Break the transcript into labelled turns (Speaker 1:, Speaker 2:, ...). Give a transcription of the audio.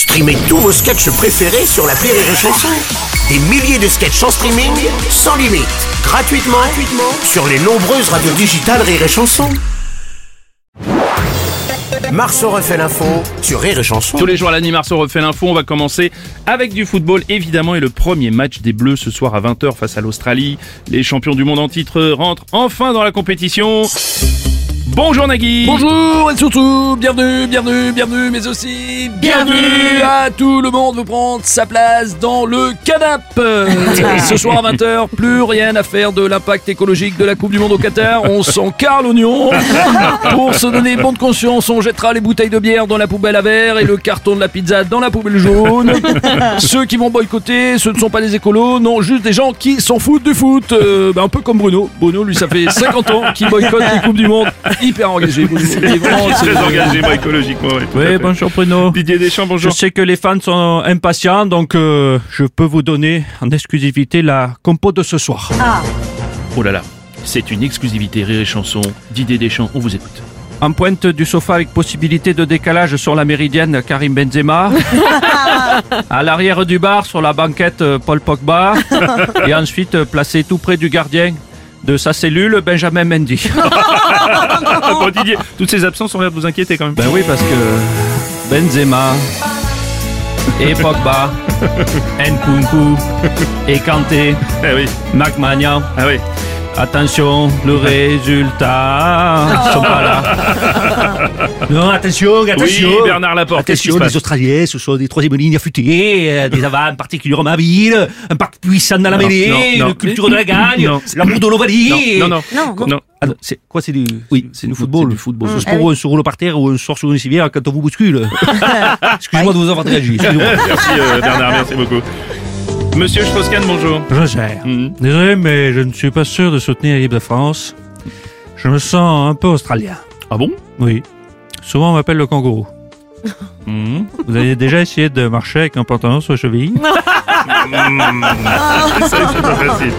Speaker 1: Streamez tous vos sketchs préférés sur la Rire et Chanson. Des milliers de sketchs en streaming, sans limite, gratuitement, gratuitement sur les nombreuses radios digitales Rire et Chanson. Marceau refait l'info sur Rire Chanson.
Speaker 2: Tous les jours à l'année, Marceau refait l'info. On va commencer avec du football, évidemment, et le premier match des Bleus ce soir à 20h face à l'Australie. Les champions du monde en titre rentrent enfin dans la compétition. Bonjour Nagui
Speaker 3: Bonjour et surtout, bienvenue, bienvenue, bienvenue, mais aussi bienvenue à tout le monde vous prendre sa place dans le canap. Ce soir à 20h, plus rien à faire de l'impact écologique de la Coupe du Monde au Qatar. On s'en carre l'oignon. Pour se donner bonne conscience, on jettera les bouteilles de bière dans la poubelle à verre et le carton de la pizza dans la poubelle jaune. Ceux qui vont boycotter, ce ne sont pas des écolos, non, juste des gens qui s'en foutent du foot. Euh, bah, un peu comme Bruno. Bruno, lui, ça fait 50 ans qu'il boycotte les Coupes du Monde. Hyper engagé. Bruno. Il est vraiment-
Speaker 2: Très engagé moi, écologiquement. oui,
Speaker 4: bonjour Bruno.
Speaker 2: Didier Deschamps,
Speaker 4: Je
Speaker 2: bonjour.
Speaker 4: sais que les fans sont impatients, donc euh, je peux vous donner en exclusivité la compo de ce soir.
Speaker 2: Oh là là, c'est une exclusivité Rire et Chanson. Didier Deschamps, on vous écoute.
Speaker 4: En pointe du sofa avec possibilité de décalage sur la méridienne, Karim Benzema. à l'arrière du bar, sur la banquette, euh, Paul Pogba. Et ensuite, euh, placé tout près du gardien de sa cellule, Benjamin Mendy.
Speaker 2: bon Didier, toutes ces absences ont l'air de vous inquiéter quand même.
Speaker 4: Ben oui, parce que Benzema et Pogba, Nkunku et Kanté,
Speaker 2: Ah oui,
Speaker 4: McMahon.
Speaker 2: ah oui.
Speaker 4: Attention, le résultat. Ils sont pas là. Non, attention, attention.
Speaker 2: Oui, Bernard Laporte,
Speaker 4: Attention, les Australiens, ce sont des troisième lignes affûtées, euh, des avants particulièrement habiles, un parc puissant dans la
Speaker 2: Non,
Speaker 4: mêlée,
Speaker 2: non, non.
Speaker 4: une culture de la gagne,
Speaker 2: Non.
Speaker 4: l'amour de l'Ovalie.
Speaker 2: Non, non, non. non.
Speaker 4: Ah non, c'est quoi c'est du
Speaker 2: Oui,
Speaker 4: c'est du football.
Speaker 2: c'est du football.
Speaker 4: C'est pour on se roule par terre ou on sort sur une civière quand on vous bouscule. Excusez-moi de vous avoir réagi. excusez-moi.
Speaker 2: Merci euh, Bernard, merci beaucoup. Monsieur Strauss-Kahn, bonjour.
Speaker 4: Je gère.
Speaker 2: Mhm.
Speaker 4: Désolé, mais je ne suis pas sûr de soutenir l'équipe de France. Je me sens un peu australien.
Speaker 2: Ah bon?
Speaker 4: Oui. Souvent on m'appelle le kangourou.
Speaker 2: Mhm.
Speaker 4: Vous avez déjà essayé de marcher avec un pantalon sur les chevilles?
Speaker 2: Ça, c'est pas facile.